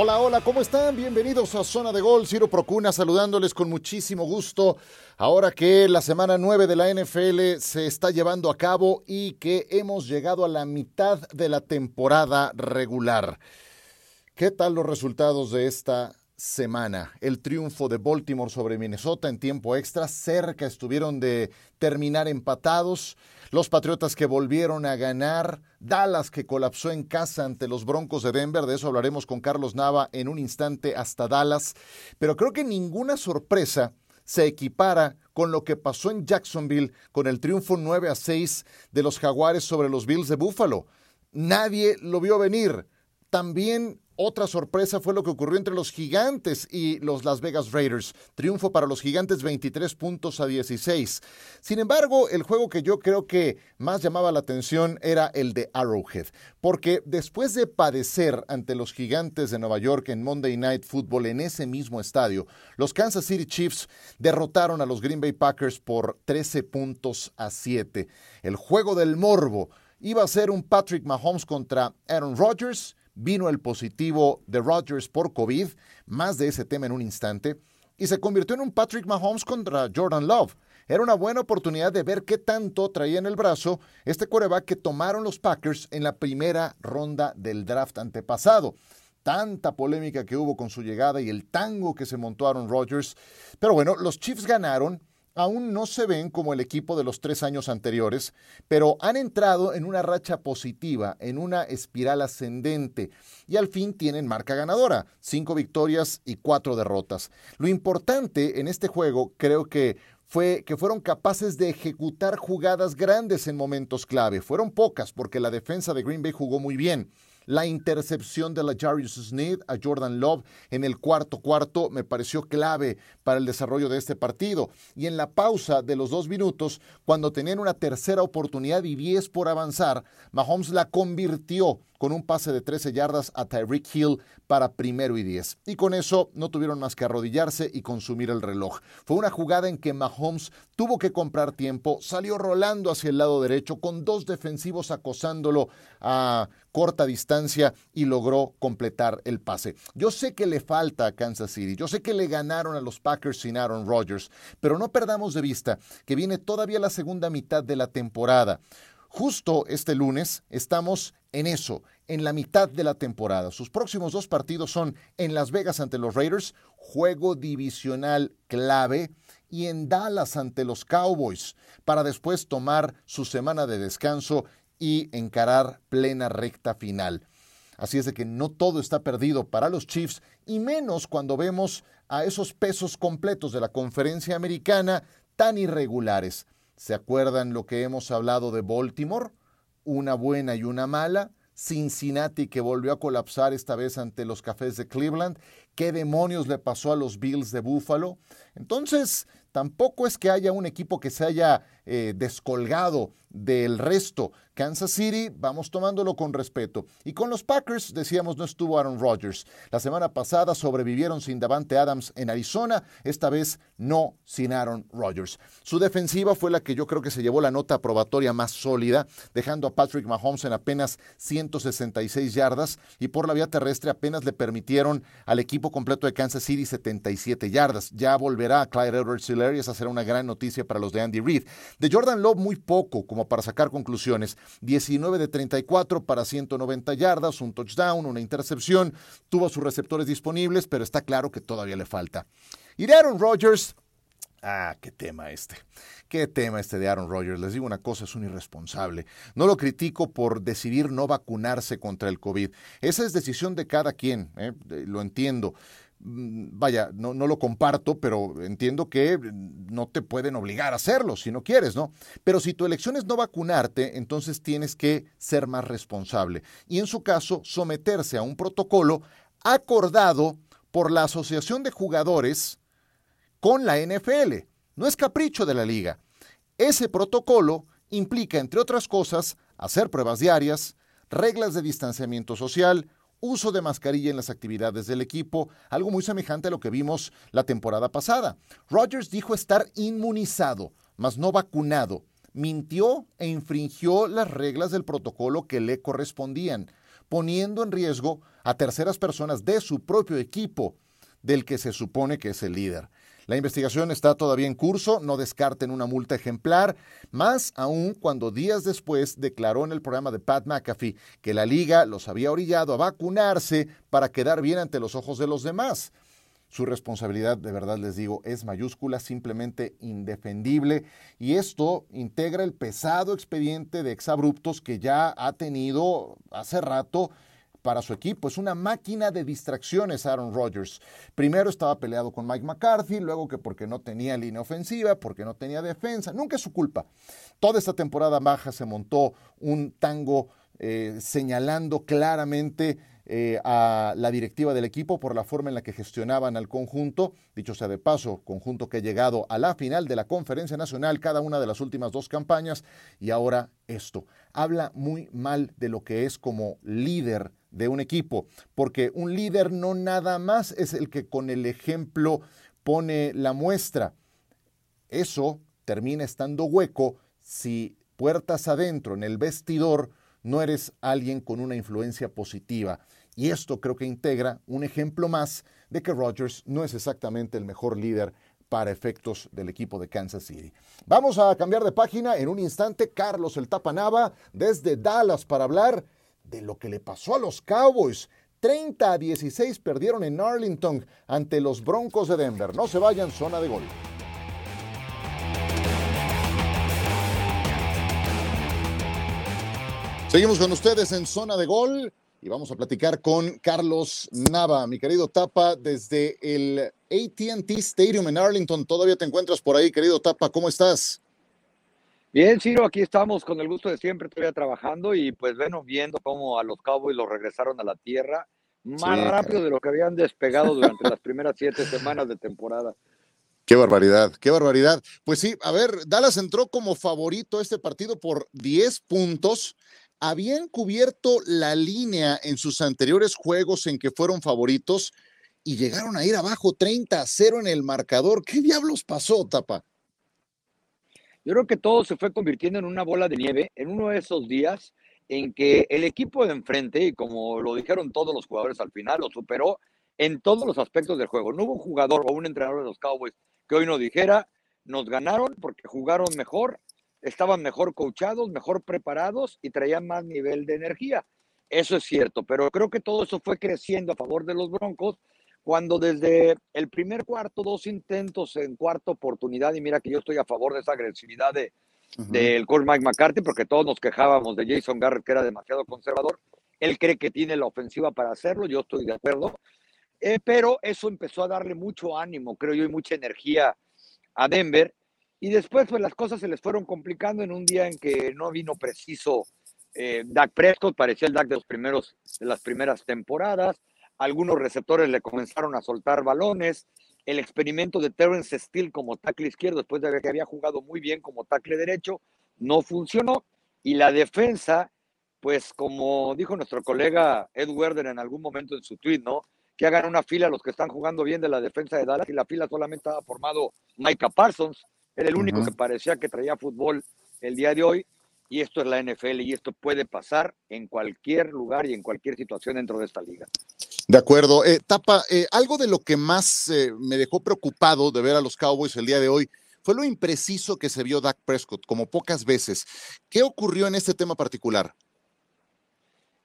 Hola, hola, ¿cómo están? Bienvenidos a Zona de Gol. Ciro Procuna saludándoles con muchísimo gusto. Ahora que la semana 9 de la NFL se está llevando a cabo y que hemos llegado a la mitad de la temporada regular. ¿Qué tal los resultados de esta semana. El triunfo de Baltimore sobre Minnesota en tiempo extra, cerca estuvieron de terminar empatados. Los Patriotas que volvieron a ganar, Dallas que colapsó en casa ante los Broncos de Denver, de eso hablaremos con Carlos Nava en un instante hasta Dallas, pero creo que ninguna sorpresa se equipara con lo que pasó en Jacksonville con el triunfo 9 a 6 de los Jaguares sobre los Bills de Buffalo. Nadie lo vio venir. También otra sorpresa fue lo que ocurrió entre los Gigantes y los Las Vegas Raiders. Triunfo para los Gigantes 23 puntos a 16. Sin embargo, el juego que yo creo que más llamaba la atención era el de Arrowhead, porque después de padecer ante los Gigantes de Nueva York en Monday Night Football en ese mismo estadio, los Kansas City Chiefs derrotaron a los Green Bay Packers por 13 puntos a 7. El juego del morbo iba a ser un Patrick Mahomes contra Aaron Rodgers vino el positivo de Rodgers por COVID, más de ese tema en un instante, y se convirtió en un Patrick Mahomes contra Jordan Love. Era una buena oportunidad de ver qué tanto traía en el brazo este coreback que tomaron los Packers en la primera ronda del draft antepasado. Tanta polémica que hubo con su llegada y el tango que se montó Aaron Rodgers. Pero bueno, los Chiefs ganaron aún no se ven como el equipo de los tres años anteriores, pero han entrado en una racha positiva, en una espiral ascendente, y al fin tienen marca ganadora, cinco victorias y cuatro derrotas. Lo importante en este juego creo que fue que fueron capaces de ejecutar jugadas grandes en momentos clave. Fueron pocas porque la defensa de Green Bay jugó muy bien. La intercepción de la Jarius Sneed a Jordan Love en el cuarto cuarto me pareció clave para el desarrollo de este partido. Y en la pausa de los dos minutos, cuando tenían una tercera oportunidad y 10 por avanzar, Mahomes la convirtió con un pase de 13 yardas a Tyreek Hill para primero y 10. Y con eso no tuvieron más que arrodillarse y consumir el reloj. Fue una jugada en que Mahomes tuvo que comprar tiempo, salió rolando hacia el lado derecho con dos defensivos acosándolo a corta distancia y logró completar el pase. Yo sé que le falta a Kansas City, yo sé que le ganaron a los Packers sin Aaron Rodgers, pero no perdamos de vista que viene todavía la segunda mitad de la temporada. Justo este lunes estamos en eso, en la mitad de la temporada. Sus próximos dos partidos son en Las Vegas ante los Raiders, juego divisional clave, y en Dallas ante los Cowboys, para después tomar su semana de descanso y encarar plena recta final. Así es de que no todo está perdido para los Chiefs, y menos cuando vemos a esos pesos completos de la conferencia americana tan irregulares. ¿Se acuerdan lo que hemos hablado de Baltimore? Una buena y una mala. Cincinnati que volvió a colapsar esta vez ante los Cafés de Cleveland. ¿Qué demonios le pasó a los Bills de Buffalo? Entonces, tampoco es que haya un equipo que se haya eh, descolgado del resto. Kansas City, vamos tomándolo con respeto. Y con los Packers, decíamos, no estuvo Aaron Rodgers. La semana pasada sobrevivieron sin Davante Adams en Arizona, esta vez no sin Aaron Rodgers. Su defensiva fue la que yo creo que se llevó la nota probatoria más sólida, dejando a Patrick Mahomes en apenas 166 yardas y por la vía terrestre apenas le permitieron al equipo completo de Kansas City 77 yardas. Ya volverá a Clyde Edwards y esa será una gran noticia para los de Andy Reid. De Jordan Love muy poco como para sacar conclusiones. 19 de 34 para 190 yardas, un touchdown, una intercepción. Tuvo sus receptores disponibles, pero está claro que todavía le falta. Y de Aaron Rodgers, Ah, qué tema este. Qué tema este de Aaron Rodgers. Les digo una cosa, es un irresponsable. No lo critico por decidir no vacunarse contra el COVID. Esa es decisión de cada quien, ¿eh? lo entiendo. Mm, vaya, no, no, lo comparto, pero entiendo que no te pueden obligar a hacerlo si no quieres, ¿no? Pero si tu elección es no vacunarte, entonces tienes que ser más responsable y en su caso someterse a un protocolo acordado por la Asociación de Jugadores con la NFL. No es capricho de la liga. Ese protocolo implica, entre otras cosas, hacer pruebas diarias, reglas de distanciamiento social, uso de mascarilla en las actividades del equipo, algo muy semejante a lo que vimos la temporada pasada. Rodgers dijo estar inmunizado, mas no vacunado. Mintió e infringió las reglas del protocolo que le correspondían. poniendo en riesgo a terceras personas de su propio equipo, del que se supone que es el líder. La investigación está todavía en curso, no descarten una multa ejemplar, más aún cuando días después declaró en el programa de Pat McAfee que la liga los había orillado a vacunarse para quedar bien ante los ojos de los demás. Su responsabilidad, de verdad les digo, es mayúscula, simplemente indefendible, y esto integra el pesado expediente de exabruptos que ya ha tenido hace rato para su equipo. Es una máquina de distracciones Aaron Rodgers. Primero estaba peleado con Mike McCarthy, luego que porque no tenía línea ofensiva, porque no tenía defensa. Nunca es su culpa. Toda esta temporada baja se montó un tango eh, señalando claramente eh, a la directiva del equipo por la forma en la que gestionaban al conjunto. Dicho sea de paso, conjunto que ha llegado a la final de la conferencia nacional cada una de las últimas dos campañas y ahora esto. Habla muy mal de lo que es como líder de un equipo, porque un líder no nada más es el que con el ejemplo pone la muestra. Eso termina estando hueco si puertas adentro en el vestidor no eres alguien con una influencia positiva. Y esto creo que integra un ejemplo más de que Rodgers no es exactamente el mejor líder para efectos del equipo de Kansas City. Vamos a cambiar de página en un instante. Carlos el Tapanaba desde Dallas para hablar de lo que le pasó a los Cowboys. 30 a 16 perdieron en Arlington ante los Broncos de Denver. No se vayan, zona de gol. Seguimos con ustedes en zona de gol y vamos a platicar con Carlos Nava, mi querido Tapa, desde el ATT Stadium en Arlington. Todavía te encuentras por ahí, querido Tapa, ¿cómo estás? Bien, Ciro, aquí estamos con el gusto de siempre, todavía trabajando y pues bueno, viendo cómo a los Cowboys los regresaron a la tierra más rápido de lo que habían despegado durante las primeras siete semanas de temporada. Qué barbaridad, qué barbaridad. Pues sí, a ver, Dallas entró como favorito a este partido por 10 puntos habían cubierto la línea en sus anteriores juegos en que fueron favoritos y llegaron a ir abajo 30 a 0 en el marcador. ¿Qué diablos pasó, Tapa? Yo creo que todo se fue convirtiendo en una bola de nieve en uno de esos días en que el equipo de enfrente, y como lo dijeron todos los jugadores al final, lo superó en todos los aspectos del juego. No hubo un jugador o un entrenador de los Cowboys que hoy no dijera, nos ganaron porque jugaron mejor estaban mejor coachados, mejor preparados y traían más nivel de energía. Eso es cierto, pero creo que todo eso fue creciendo a favor de los Broncos cuando desde el primer cuarto, dos intentos en cuarta oportunidad, y mira que yo estoy a favor de esa agresividad de, del coach Mike McCarthy, porque todos nos quejábamos de Jason Garrett, que era demasiado conservador. Él cree que tiene la ofensiva para hacerlo, yo estoy de acuerdo, eh, pero eso empezó a darle mucho ánimo, creo yo, y mucha energía a Denver. Y después, pues las cosas se les fueron complicando en un día en que no vino preciso eh, Dak Prescott, parecía el Dak de, los primeros, de las primeras temporadas. Algunos receptores le comenzaron a soltar balones. El experimento de Terrence Steele como tackle izquierdo, después de que había jugado muy bien como tackle derecho, no funcionó. Y la defensa, pues como dijo nuestro colega Ed Werder en algún momento en su tweet, ¿no? Que hagan una fila los que están jugando bien de la defensa de Dallas y la fila solamente estaba formado Micah Parsons era el único que parecía que traía fútbol el día de hoy. Y esto es la NFL y esto puede pasar en cualquier lugar y en cualquier situación dentro de esta liga. De acuerdo. Eh, Tapa, eh, algo de lo que más eh, me dejó preocupado de ver a los Cowboys el día de hoy fue lo impreciso que se vio Dak Prescott, como pocas veces. ¿Qué ocurrió en este tema particular?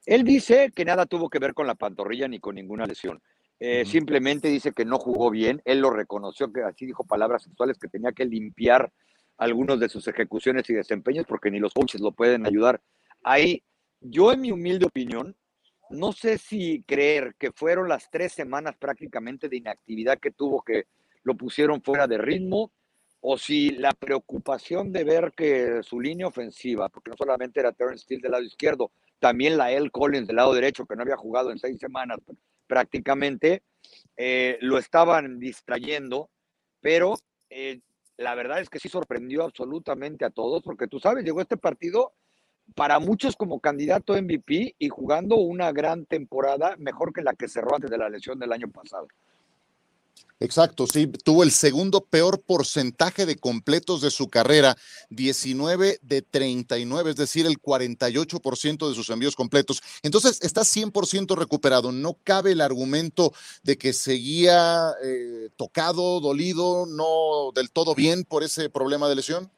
Él dice que nada tuvo que ver con la pantorrilla ni con ninguna lesión. Eh, simplemente dice que no jugó bien. Él lo reconoció, que así dijo palabras sexuales, que tenía que limpiar algunos de sus ejecuciones y desempeños porque ni los coaches lo pueden ayudar. Ahí, yo en mi humilde opinión, no sé si creer que fueron las tres semanas prácticamente de inactividad que tuvo que lo pusieron fuera de ritmo o si la preocupación de ver que su línea ofensiva, porque no solamente era Terrence Steele del lado izquierdo, también la El Collins del lado derecho, que no había jugado en seis semanas, prácticamente, eh, lo estaban distrayendo, pero eh, la verdad es que sí sorprendió absolutamente a todos, porque tú sabes, llegó este partido para muchos como candidato MVP y jugando una gran temporada, mejor que la que cerró antes de la lesión del año pasado. Exacto, sí, tuvo el segundo peor porcentaje de completos de su carrera, 19 de 39, es decir, el 48% de sus envíos completos. Entonces, está 100% recuperado. No cabe el argumento de que seguía eh, tocado, dolido, no del todo bien por ese problema de lesión.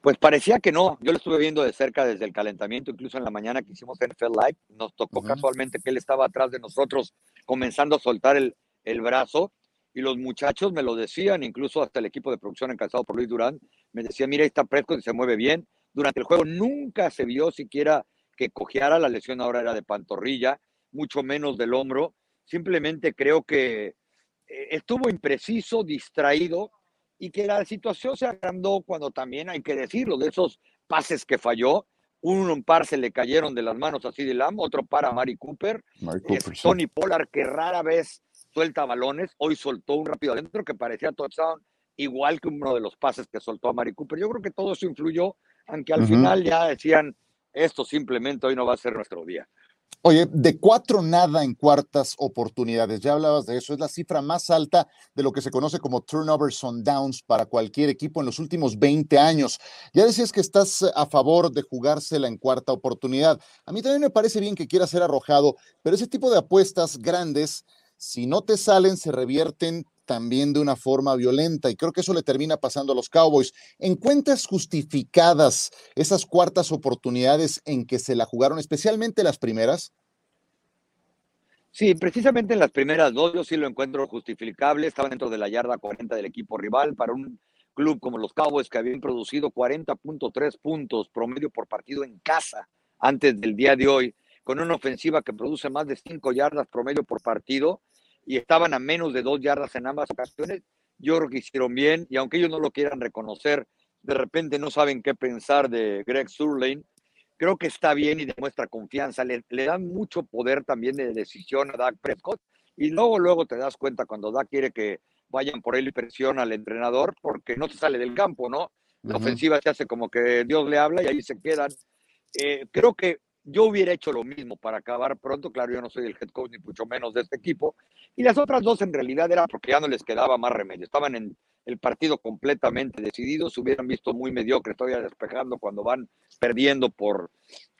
Pues parecía que no. Yo lo estuve viendo de cerca desde el calentamiento, incluso en la mañana que hicimos NFL Live. Nos tocó casualmente que él estaba atrás de nosotros, comenzando a soltar el, el brazo y los muchachos me lo decían, incluso hasta el equipo de producción encabezado por Luis Durán, me decía, mira, ahí está Prescott y se mueve bien. Durante el juego nunca se vio siquiera que cojeara, la lesión ahora era de pantorrilla, mucho menos del hombro. Simplemente creo que eh, estuvo impreciso, distraído y que la situación se agrandó cuando también hay que decirlo, de esos pases que falló, un par se le cayeron de las manos así de Lam, otro para Mari Cooper, Tony Pollard que rara vez suelta balones. Hoy soltó un rápido adentro que parecía touchdown, igual que uno de los pases que soltó a Mari Cooper. Yo creo que todo eso influyó, aunque al final ya decían, esto simplemente hoy no va a ser nuestro día. Oye, de cuatro nada en cuartas oportunidades, ya hablabas de eso, es la cifra más alta de lo que se conoce como turnovers on downs para cualquier equipo en los últimos 20 años. Ya decías que estás a favor de jugársela en cuarta oportunidad. A mí también me parece bien que quiera ser arrojado, pero ese tipo de apuestas grandes si no te salen, se revierten también de una forma violenta y creo que eso le termina pasando a los Cowboys. ¿En cuentas justificadas esas cuartas oportunidades en que se la jugaron, especialmente las primeras? Sí, precisamente en las primeras dos yo sí lo encuentro justificable. Estaban dentro de la yarda 40 del equipo rival para un club como los Cowboys que habían producido 40.3 puntos promedio por partido en casa antes del día de hoy, con una ofensiva que produce más de 5 yardas promedio por partido y estaban a menos de dos yardas en ambas ocasiones. Yo creo que hicieron bien y aunque ellos no lo quieran reconocer, de repente no saben qué pensar de Greg Surlane. Creo que está bien y demuestra confianza. Le, le dan mucho poder también de decisión a Dak Prescott y luego, luego te das cuenta cuando Dak quiere que vayan por él y presiona al entrenador porque no se sale del campo, ¿no? La ofensiva se hace como que Dios le habla y ahí se quedan. Eh, creo que yo hubiera hecho lo mismo para acabar pronto. Claro, yo no soy el head coach ni mucho menos de este equipo. Y las otras dos en realidad era porque ya no les quedaba más remedio. Estaban en el partido completamente decididos. Se hubieran visto muy mediocres todavía despejando cuando van perdiendo por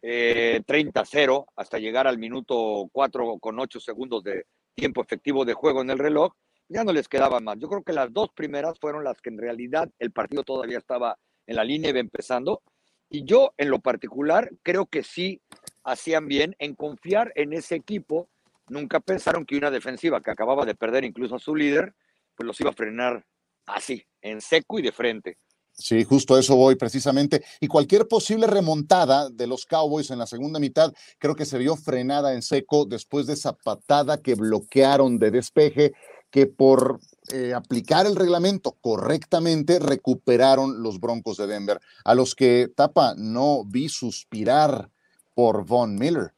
eh, 30-0 hasta llegar al minuto 4 con 8 segundos de tiempo efectivo de juego en el reloj. Ya no les quedaba más. Yo creo que las dos primeras fueron las que en realidad el partido todavía estaba en la línea y empezando y yo, en lo particular, creo que sí hacían bien en confiar en ese equipo. Nunca pensaron que una defensiva que acababa de perder incluso a su líder, pues los iba a frenar así, en seco y de frente. Sí, justo eso voy precisamente. Y cualquier posible remontada de los Cowboys en la segunda mitad, creo que se vio frenada en seco después de esa patada que bloquearon de despeje que por eh, aplicar el reglamento correctamente recuperaron los Broncos de Denver, a los que Tapa no vi suspirar por Von Miller.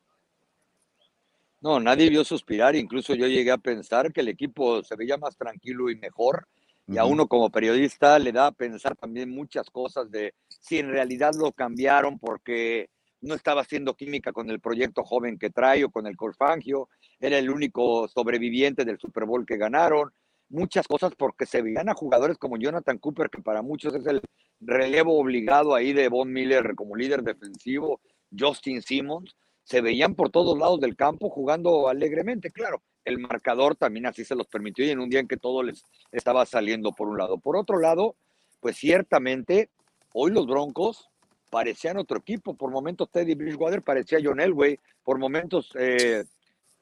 No, nadie vio suspirar, incluso yo llegué a pensar que el equipo se veía más tranquilo y mejor, y a uno como periodista le da a pensar también muchas cosas de si en realidad lo cambiaron porque no estaba haciendo química con el proyecto joven que trae o con el Corfangio, era el único sobreviviente del Super Bowl que ganaron, muchas cosas porque se veían a jugadores como Jonathan Cooper, que para muchos es el relevo obligado ahí de Von Miller como líder defensivo, Justin Simmons, se veían por todos lados del campo jugando alegremente, claro. El marcador también así se los permitió y en un día en que todo les estaba saliendo por un lado. Por otro lado, pues ciertamente hoy los Broncos parecían otro equipo. Por momentos Teddy Bridgewater parecía John Elway, por momentos eh,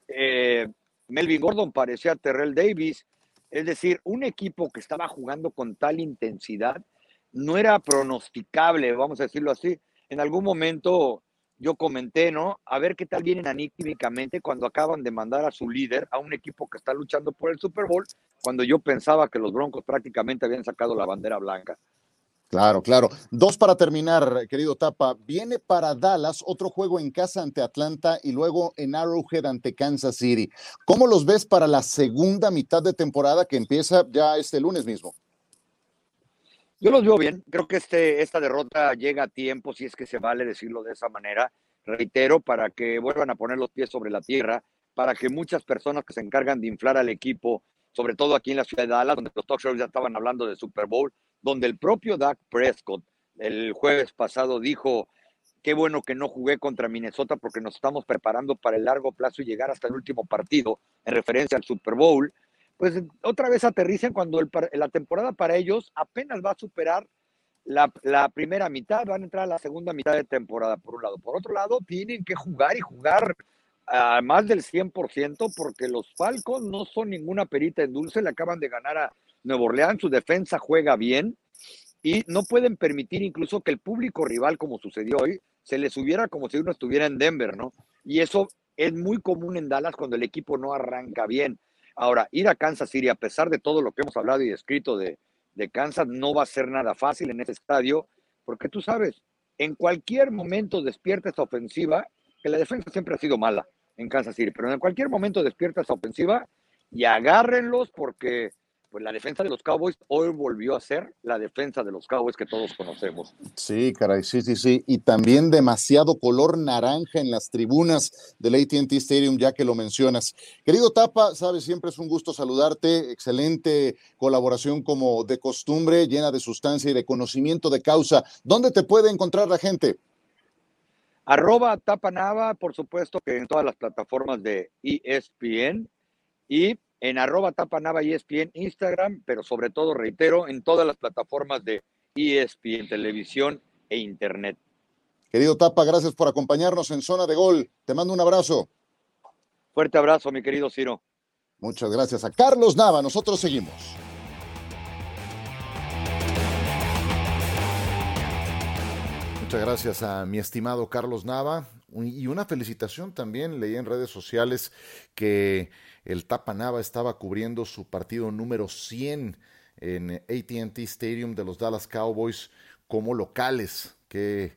eh, Melvin Gordon parecía Terrell Davis. Es decir, un equipo que estaba jugando con tal intensidad no era pronosticable, vamos a decirlo así. En algún momento yo comenté, ¿no? A ver qué tal vienen anímicamente cuando acaban de mandar a su líder a un equipo que está luchando por el Super Bowl, cuando yo pensaba que los Broncos prácticamente habían sacado la bandera blanca. Claro, claro. Dos para terminar, querido Tapa. Viene para Dallas otro juego en casa ante Atlanta y luego en Arrowhead ante Kansas City. ¿Cómo los ves para la segunda mitad de temporada que empieza ya este lunes mismo? Yo los veo bien. Creo que este, esta derrota llega a tiempo, si es que se vale decirlo de esa manera. Reitero, para que vuelvan a poner los pies sobre la tierra, para que muchas personas que se encargan de inflar al equipo sobre todo aquí en la ciudad de Dallas, donde los talk ya estaban hablando de Super Bowl, donde el propio Dak Prescott el jueves pasado dijo, qué bueno que no jugué contra Minnesota porque nos estamos preparando para el largo plazo y llegar hasta el último partido en referencia al Super Bowl, pues otra vez aterrizan cuando la temporada para ellos apenas va a superar la, primera mitad, van a entrar a la segunda mitad de temporada, por un lado. Por otro lado, tienen que jugar y jugar a más del 100% porque los Falcons no son ninguna perita en dulce, le acaban de ganar a Nuevo Orleans, su defensa juega bien y no pueden permitir incluso que el público rival, como sucedió hoy, se les subiera como si uno estuviera en Denver, ¿no? Y eso es muy común en Dallas cuando el equipo no arranca bien. Ahora, ir a Kansas City, a pesar de todo lo que hemos hablado y escrito de, de Kansas, no va a ser nada fácil en ese estadio, porque tú sabes, en cualquier momento despierta esta ofensiva, que la defensa siempre ha sido mala en Kansas City, pero en cualquier momento despierta esa ofensiva y agárrenlos porque pues la defensa de los Cowboys hoy volvió a ser la defensa de los Cowboys que todos conocemos. Sí, caray, sí, sí, sí. Y también demasiado color naranja en las tribunas del ATT Stadium, ya que lo mencionas. Querido Tapa, sabes, siempre es un gusto saludarte. Excelente colaboración como de costumbre, llena de sustancia y de conocimiento de causa. ¿Dónde te puede encontrar la gente? Arroba Tapanava, por supuesto que en todas las plataformas de ESPN y en arroba tapanava ESPN Instagram, pero sobre todo, reitero, en todas las plataformas de ESPN Televisión e Internet. Querido Tapa, gracias por acompañarnos en Zona de Gol. Te mando un abrazo. Fuerte abrazo, mi querido Ciro. Muchas gracias a Carlos Nava. Nosotros seguimos. Muchas gracias a mi estimado Carlos Nava y una felicitación también. Leí en redes sociales que el Tapa Nava estaba cubriendo su partido número 100 en ATT Stadium de los Dallas Cowboys como locales. Qué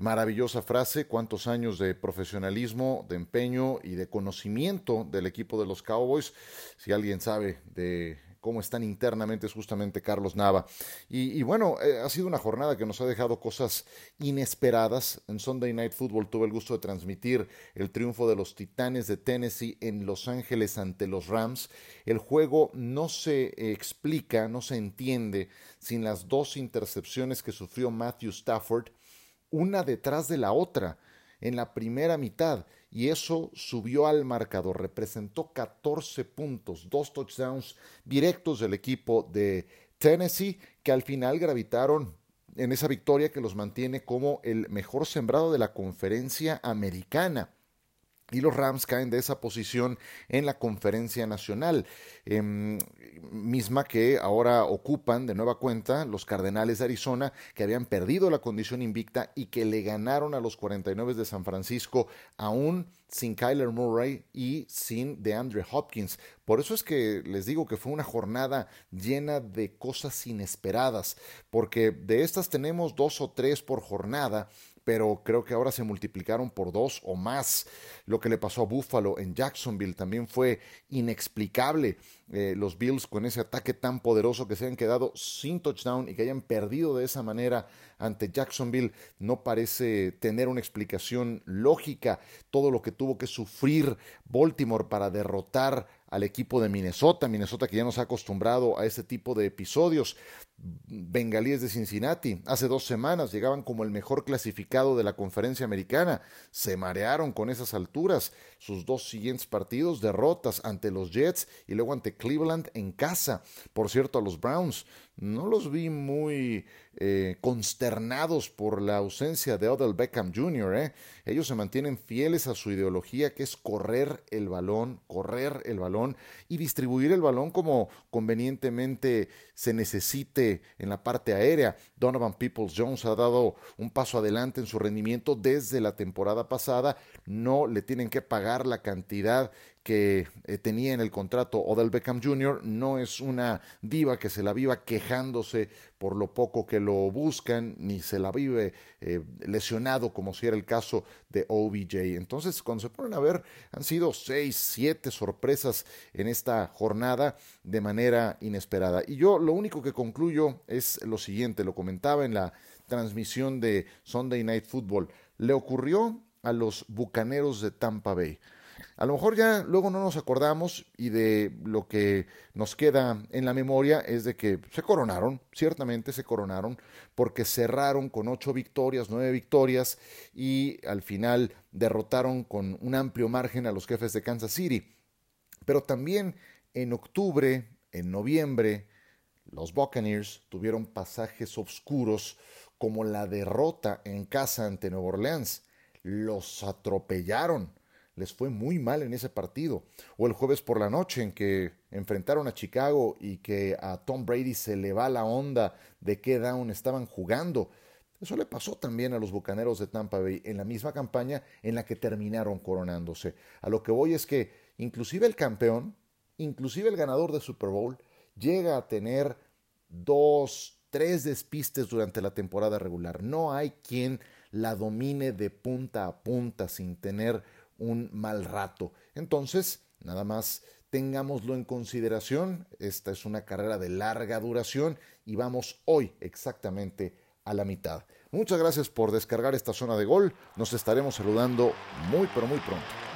maravillosa frase, cuántos años de profesionalismo, de empeño y de conocimiento del equipo de los Cowboys. Si alguien sabe de cómo están internamente es justamente Carlos Nava. Y, bueno, eh, ha sido una jornada que nos ha dejado cosas inesperadas. En Sunday Night Football tuve el gusto de transmitir el triunfo de los Titanes de Tennessee en Los Ángeles ante los Rams. El juego no se explica, no se entiende sin las dos intercepciones que sufrió Matthew Stafford, una detrás de la otra en la primera mitad y eso subió al marcador. Representó 14 puntos, dos touchdowns directos del equipo de Tennessee que al final gravitaron en esa victoria que los mantiene como el mejor sembrado de la conferencia americana y los Rams caen de esa posición en la conferencia nacional, em, misma que ahora ocupan de nueva cuenta los Cardenales de Arizona, que habían perdido la condición invicta y que le ganaron a los 49 de San Francisco, aún sin Kyler Murray y sin DeAndre Hopkins. Por eso es que les digo que fue una jornada llena de cosas inesperadas, porque de estas tenemos dos o tres por jornada pero creo que ahora se multiplicaron por dos o más. Lo que le pasó a Buffalo en Jacksonville también fue inexplicable. Eh, los Bills con ese ataque tan poderoso que se han quedado sin touchdown y que hayan perdido de esa manera ante Jacksonville no parece tener una explicación lógica. Todo lo que tuvo que sufrir Baltimore para derrotar al equipo de Minnesota, Minnesota que ya nos ha acostumbrado a ese tipo de episodios. Bengalíes de Cincinnati, hace dos semanas llegaban como el mejor clasificado de la conferencia americana, se marearon con esas alturas, sus dos siguientes partidos, derrotas ante los Jets y luego ante Cleveland en casa. Por cierto, a los Browns no los vi muy eh, consternados por la ausencia de Odell Beckham Jr. ¿eh? Ellos se mantienen fieles a su ideología que es correr el balón, correr el balón y distribuir el balón como convenientemente se necesite en la parte aérea. Donovan Peoples Jones ha dado un paso adelante en su rendimiento desde la temporada pasada. No le tienen que pagar la cantidad que eh, tenía en el contrato Odell Beckham Jr. no es una diva que se la viva quejándose por lo poco que lo buscan, ni se la vive eh, lesionado como si era el caso de OBJ. Entonces, cuando se ponen a ver, han sido seis, siete sorpresas en esta jornada de manera inesperada. Y yo lo único que concluyo es lo siguiente, lo comentaba en la transmisión de Sunday Night Football, le ocurrió a los Bucaneros de Tampa Bay. A lo mejor ya luego no nos acordamos y de lo que nos queda en la memoria es de que se coronaron, ciertamente se coronaron, porque cerraron con ocho victorias, nueve victorias y al final derrotaron con un amplio margen a los jefes de Kansas City. Pero también en octubre, en noviembre, los Buccaneers tuvieron pasajes oscuros como la derrota en casa ante Nueva Orleans. Los atropellaron les fue muy mal en ese partido. O el jueves por la noche en que enfrentaron a Chicago y que a Tom Brady se le va la onda de qué down estaban jugando. Eso le pasó también a los Bucaneros de Tampa Bay en la misma campaña en la que terminaron coronándose. A lo que voy es que inclusive el campeón, inclusive el ganador de Super Bowl, llega a tener dos, tres despistes durante la temporada regular. No hay quien la domine de punta a punta sin tener un mal rato. Entonces, nada más tengámoslo en consideración. Esta es una carrera de larga duración y vamos hoy exactamente a la mitad. Muchas gracias por descargar esta zona de gol. Nos estaremos saludando muy pero muy pronto.